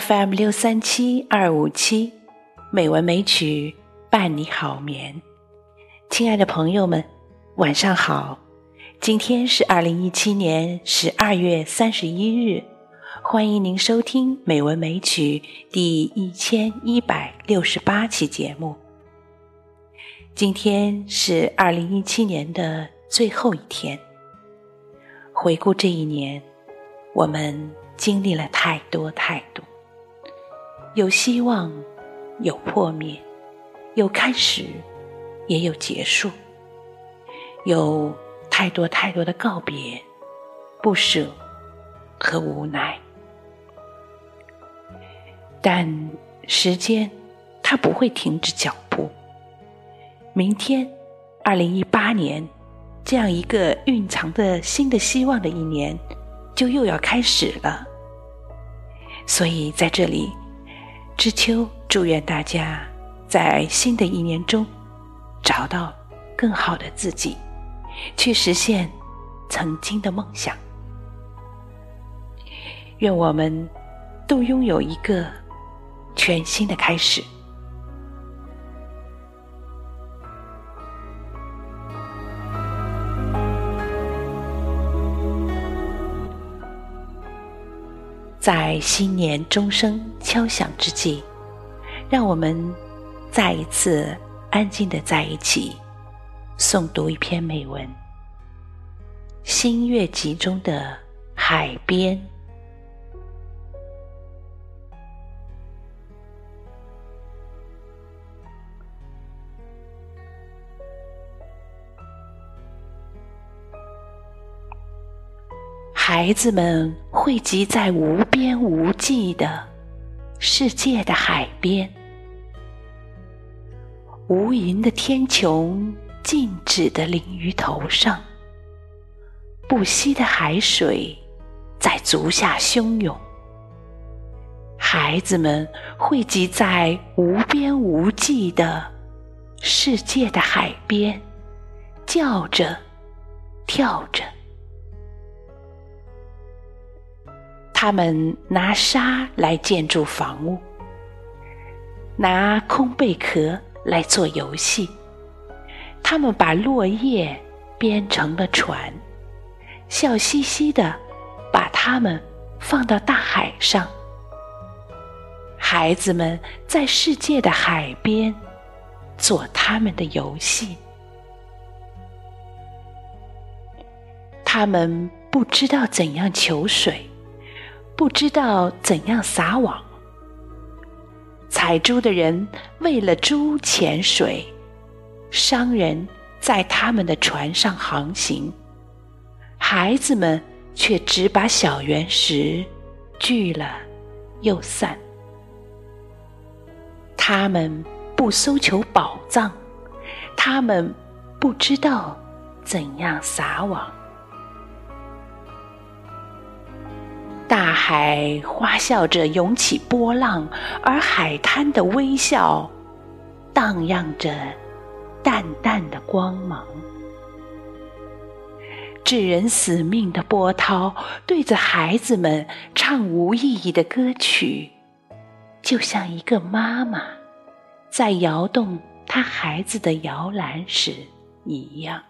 FM 六三七二五七，美文美曲伴你好眠。亲爱的朋友们，晚上好！今天是二零一七年十二月三十一日，欢迎您收听《美文美曲》第一千一百六十八期节目。今天是二零一七年的最后一天。回顾这一年，我们经历了太多太多。有希望，有破灭，有开始，也有结束，有太多太多的告别、不舍和无奈。但时间它不会停止脚步。明天，二零一八年，这样一个蕴藏着新的希望的一年，就又要开始了。所以在这里。知秋祝愿大家在新的一年中找到更好的自己，去实现曾经的梦想。愿我们都拥有一个全新的开始。在新年钟声敲响之际，让我们再一次安静的在一起，诵读一篇美文《新月集》中的海边。孩子们汇集在无边无际的世界的海边，无垠的天穹静止的临于头上，不息的海水在足下汹涌。孩子们汇集在无边无际的世界的海边，叫着，跳着。他们拿沙来建筑房屋，拿空贝壳来做游戏。他们把落叶编成了船，笑嘻嘻的把它们放到大海上。孩子们在世界的海边做他们的游戏。他们不知道怎样求水。不知道怎样撒网，采珠的人为了珠潜水，商人在他们的船上航行，孩子们却只把小圆石聚了又散。他们不搜求宝藏，他们不知道怎样撒网。大海花笑着涌起波浪，而海滩的微笑荡漾着淡淡的光芒。致人死命的波涛对着孩子们唱无意义的歌曲，就像一个妈妈在摇动她孩子的摇篮时一样。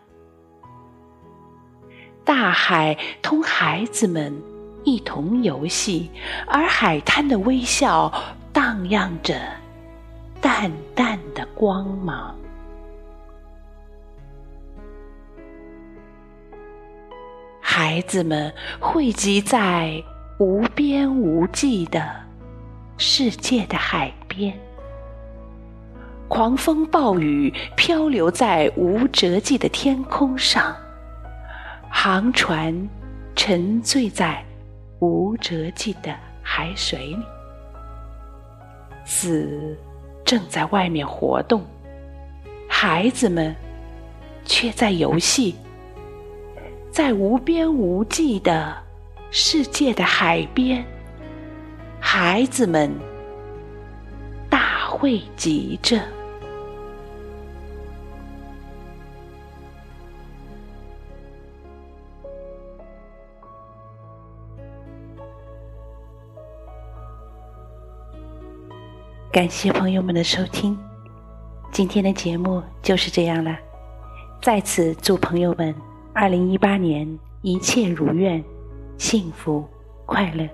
大海同孩子们。一同游戏，而海滩的微笑荡漾着淡淡的光芒。孩子们汇集在无边无际的世界的海边，狂风暴雨漂流在无折迹的天空上，航船沉醉在。无辙迹的海水里，死正在外面活动，孩子们却在游戏，在无边无际的世界的海边，孩子们大汇集着。感谢朋友们的收听，今天的节目就是这样了。再次祝朋友们二零一八年一切如愿，幸福快乐。